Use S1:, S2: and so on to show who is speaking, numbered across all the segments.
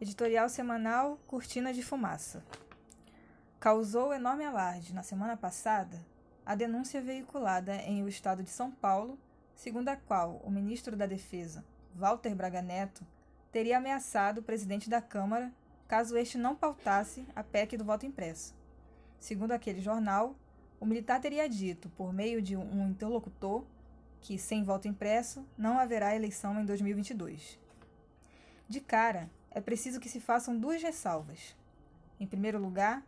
S1: Editorial semanal Cortina de Fumaça. Causou enorme alarde na semana passada a denúncia veiculada em o estado de São Paulo, segundo a qual o ministro da Defesa, Walter Braga Neto, teria ameaçado o presidente da Câmara caso este não pautasse a PEC do voto impresso. Segundo aquele jornal, o militar teria dito, por meio de um interlocutor, que sem voto impresso não haverá eleição em 2022. De cara, é preciso que se façam duas ressalvas. Em primeiro lugar,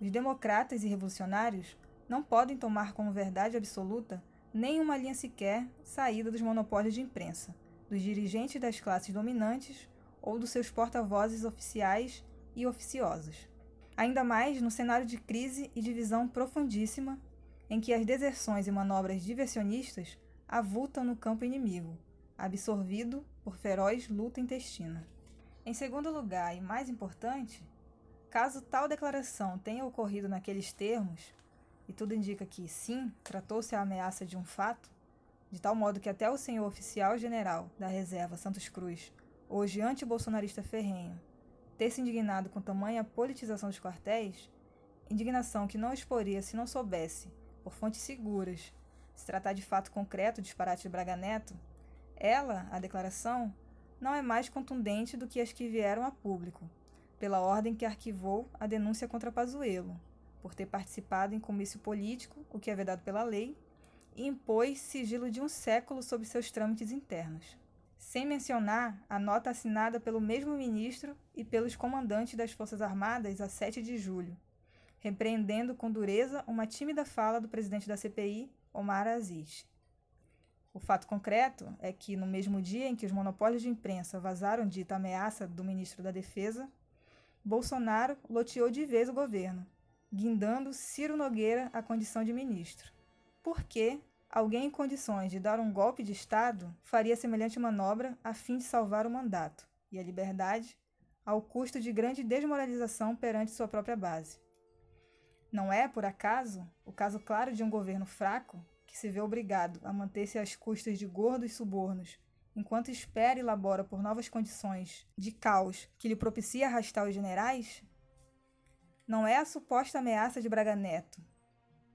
S1: os democratas e revolucionários não podem tomar como verdade absoluta nenhuma linha sequer saída dos monopólios de imprensa, dos dirigentes das classes dominantes ou dos seus porta-vozes oficiais e oficiosos. Ainda mais no cenário de crise e divisão profundíssima em que as deserções e manobras diversionistas avultam no campo inimigo, absorvido por feroz luta intestina. Em segundo lugar, e mais importante, caso tal declaração tenha ocorrido naqueles termos, e tudo indica que sim, tratou-se a ameaça de um fato, de tal modo que até o senhor oficial general da reserva Santos Cruz, hoje anti-bolsonarista ferrenho, ter se indignado com tamanha politização dos quartéis, indignação que não exporia se não soubesse, por fontes seguras, se tratar de fato concreto disparate de Braga Neto, ela, a declaração, não é mais contundente do que as que vieram a público, pela ordem que arquivou a denúncia contra Pazuello, por ter participado em comício político, o que é vedado pela lei, e impôs sigilo de um século sobre seus trâmites internos. Sem mencionar a nota assinada pelo mesmo ministro e pelos comandantes das Forças Armadas a 7 de julho, repreendendo com dureza uma tímida fala do presidente da CPI, Omar Aziz. O fato concreto é que, no mesmo dia em que os monopólios de imprensa vazaram dita ameaça do ministro da Defesa, Bolsonaro loteou de vez o governo, guindando Ciro Nogueira à condição de ministro. Por que alguém em condições de dar um golpe de Estado faria semelhante manobra a fim de salvar o mandato e a liberdade, ao custo de grande desmoralização perante sua própria base? Não é, por acaso, o caso claro de um governo fraco que se vê obrigado a manter-se às custas de gordos subornos, enquanto espera e elabora por novas condições de caos que lhe propicia arrastar os generais? Não é a suposta ameaça de Braga Neto,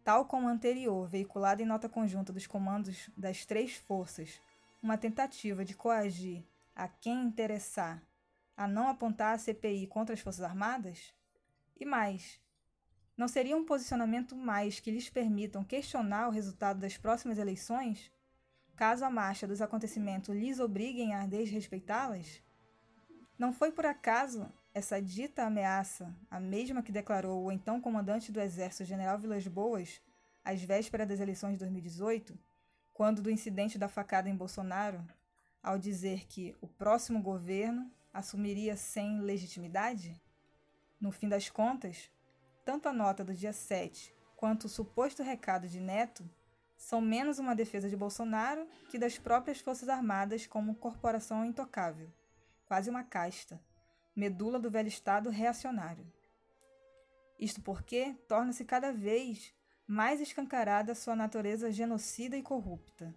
S1: tal como a anterior, veiculada em nota conjunta dos comandos das três forças, uma tentativa de coagir a quem interessar a não apontar a CPI contra as Forças Armadas? E mais, não seria um posicionamento mais que lhes permitam questionar o resultado das próximas eleições, caso a marcha dos acontecimentos lhes obriguem a desrespeitá-las? Não foi por acaso essa dita ameaça a mesma que declarou o então comandante do Exército, General Vilas Boas, às vésperas das eleições de 2018, quando do incidente da facada em Bolsonaro, ao dizer que o próximo governo assumiria sem legitimidade? No fim das contas, tanto a nota do dia 7 quanto o suposto recado de Neto são menos uma defesa de Bolsonaro que das próprias Forças Armadas como corporação intocável, quase uma casta, medula do velho Estado reacionário. Isto porque torna-se cada vez mais escancarada sua natureza genocida e corrupta,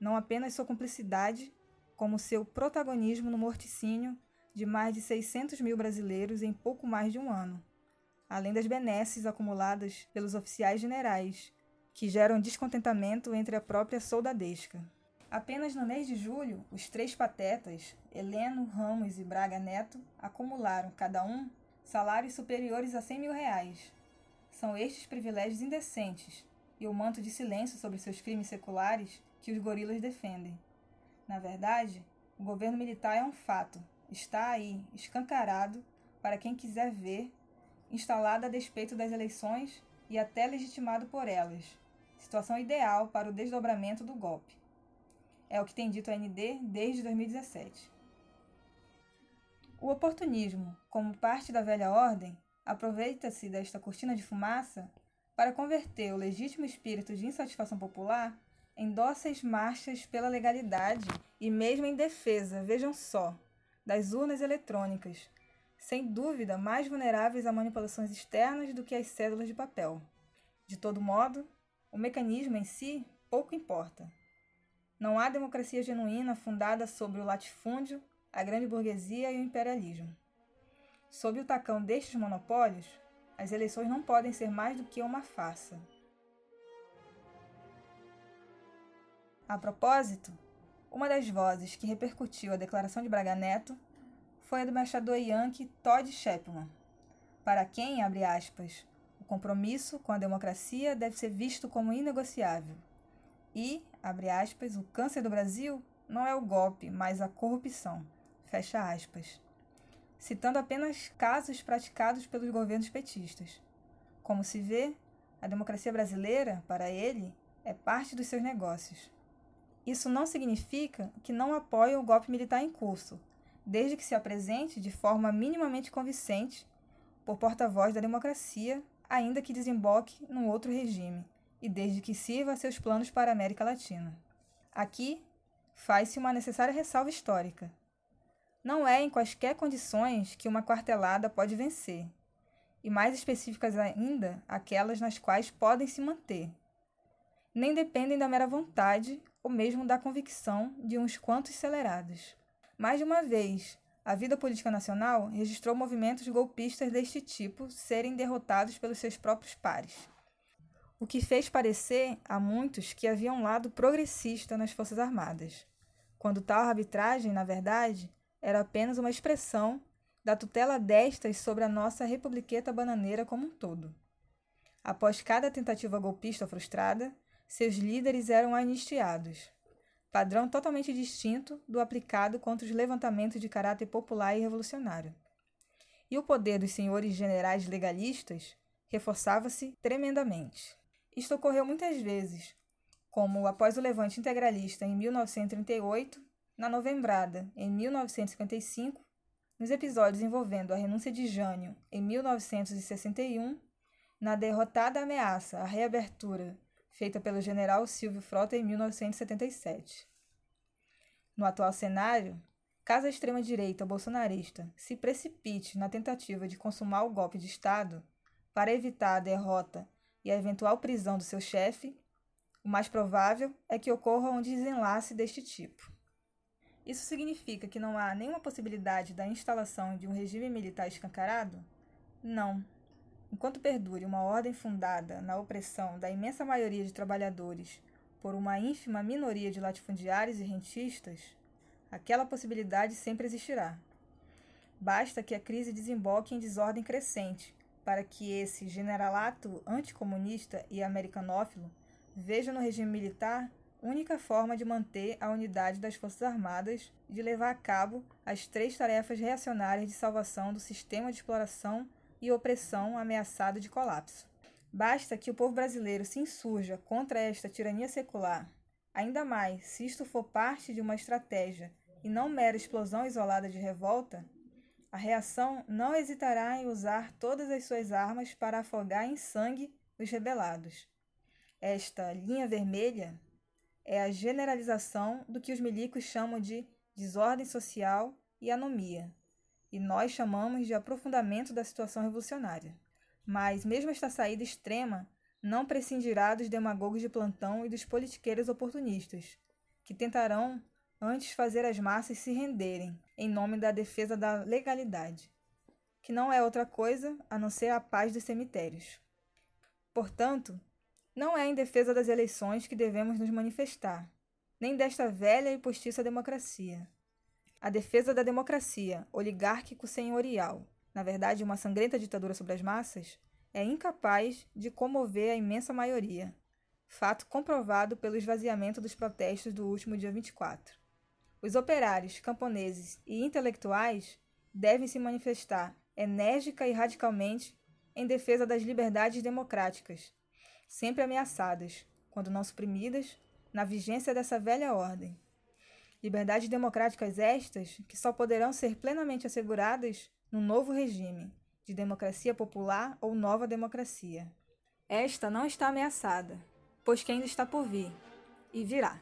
S1: não apenas sua cumplicidade, como seu protagonismo no morticínio de mais de 600 mil brasileiros em pouco mais de um ano além das benesses acumuladas pelos oficiais generais, que geram descontentamento entre a própria soldadesca. Apenas no mês de julho, os três patetas, Heleno, Ramos e Braga Neto, acumularam, cada um, salários superiores a 100 mil reais. São estes privilégios indecentes e o manto de silêncio sobre seus crimes seculares que os gorilas defendem. Na verdade, o governo militar é um fato, está aí, escancarado, para quem quiser ver, instalado a despeito das eleições e até legitimado por elas. Situação ideal para o desdobramento do golpe. É o que tem dito a ND desde 2017. O oportunismo, como parte da velha ordem, aproveita-se desta cortina de fumaça para converter o legítimo espírito de insatisfação popular em dóceis marchas pela legalidade e mesmo em defesa, vejam só, das urnas eletrônicas, sem dúvida mais vulneráveis a manipulações externas do que as cédulas de papel. De todo modo, o mecanismo em si pouco importa. Não há democracia genuína fundada sobre o latifúndio, a grande burguesia e o imperialismo. Sob o tacão destes monopólios, as eleições não podem ser mais do que uma farsa. A propósito, uma das vozes que repercutiu a declaração de Braga Neto foi a do embaixador Yankee Todd Shepman, para quem, abre aspas, o compromisso com a democracia deve ser visto como inegociável. E, abre aspas, o câncer do Brasil não é o golpe, mas a corrupção. Fecha aspas. Citando apenas casos praticados pelos governos petistas. Como se vê, a democracia brasileira, para ele, é parte dos seus negócios. Isso não significa que não apoie o golpe militar em curso, desde que se apresente de forma minimamente convincente por porta-voz da democracia, ainda que desemboque num outro regime, e desde que sirva a seus planos para a América Latina. Aqui faz-se uma necessária ressalva histórica. Não é em quaisquer condições que uma quartelada pode vencer, e mais específicas ainda, aquelas nas quais podem se manter. Nem dependem da mera vontade ou mesmo da convicção de uns quantos acelerados. Mais de uma vez, a vida política nacional registrou movimentos golpistas deste tipo serem derrotados pelos seus próprios pares. O que fez parecer a muitos que havia um lado progressista nas Forças Armadas, quando tal arbitragem, na verdade, era apenas uma expressão da tutela destas sobre a nossa republiqueta bananeira como um todo. Após cada tentativa golpista frustrada, seus líderes eram anistiados, padrão totalmente distinto do aplicado contra os levantamentos de caráter popular e revolucionário. E o poder dos senhores generais legalistas reforçava-se tremendamente. Isto ocorreu muitas vezes, como após o levante integralista em 1938, na Novembrada em 1955, nos episódios envolvendo a renúncia de Jânio em 1961, na derrotada ameaça à reabertura feita pelo general Silvio Frota em 1977. No atual cenário, caso a extrema-direita bolsonarista se precipite na tentativa de consumar o golpe de Estado para evitar a derrota e a eventual prisão do seu chefe, o mais provável é que ocorra um desenlace deste tipo. Isso significa que não há nenhuma possibilidade da instalação de um regime militar escancarado? Não. Enquanto perdure uma ordem fundada na opressão da imensa maioria de trabalhadores por uma ínfima minoria de latifundiários e rentistas, aquela possibilidade sempre existirá. Basta que a crise desemboque em desordem crescente para que esse generalato anticomunista e americanófilo veja no regime militar única forma de manter a unidade das Forças Armadas e de levar a cabo as três tarefas reacionárias de salvação do sistema de exploração e opressão ameaçado de colapso. Basta que o povo brasileiro se insurja contra esta tirania secular, ainda mais se isto for parte de uma estratégia e não mera explosão isolada de revolta, a reação não hesitará em usar todas as suas armas para afogar em sangue os rebelados. Esta linha vermelha é a generalização do que os milicos chamam de desordem social e anomia, e nós chamamos de aprofundamento da situação revolucionária. Mas, mesmo esta saída extrema, não prescindirá dos demagogos de plantão e dos politiqueiros oportunistas, que tentarão antes fazer as massas se renderem em nome da defesa da legalidade, que não é outra coisa a não ser a paz dos cemitérios. Portanto, Não é em defesa das eleições que devemos nos manifestar, nem desta velha e postiça democracia. A defesa da democracia oligárquico-senhorial, na verdade uma sangrenta ditadura sobre as massas, é incapaz de comover a imensa maioria, fato comprovado pelo esvaziamento dos protestos do último dia 24. Os operários, camponeses e intelectuais devem se manifestar enérgica e radicalmente em defesa das liberdades democráticas, sempre ameaçadas, quando não suprimidas, na vigência dessa velha ordem. Liberdades democráticas estas que só poderão ser plenamente asseguradas no novo regime de democracia popular ou nova democracia. Esta não está ameaçada, pois que ainda está por vir, e virá.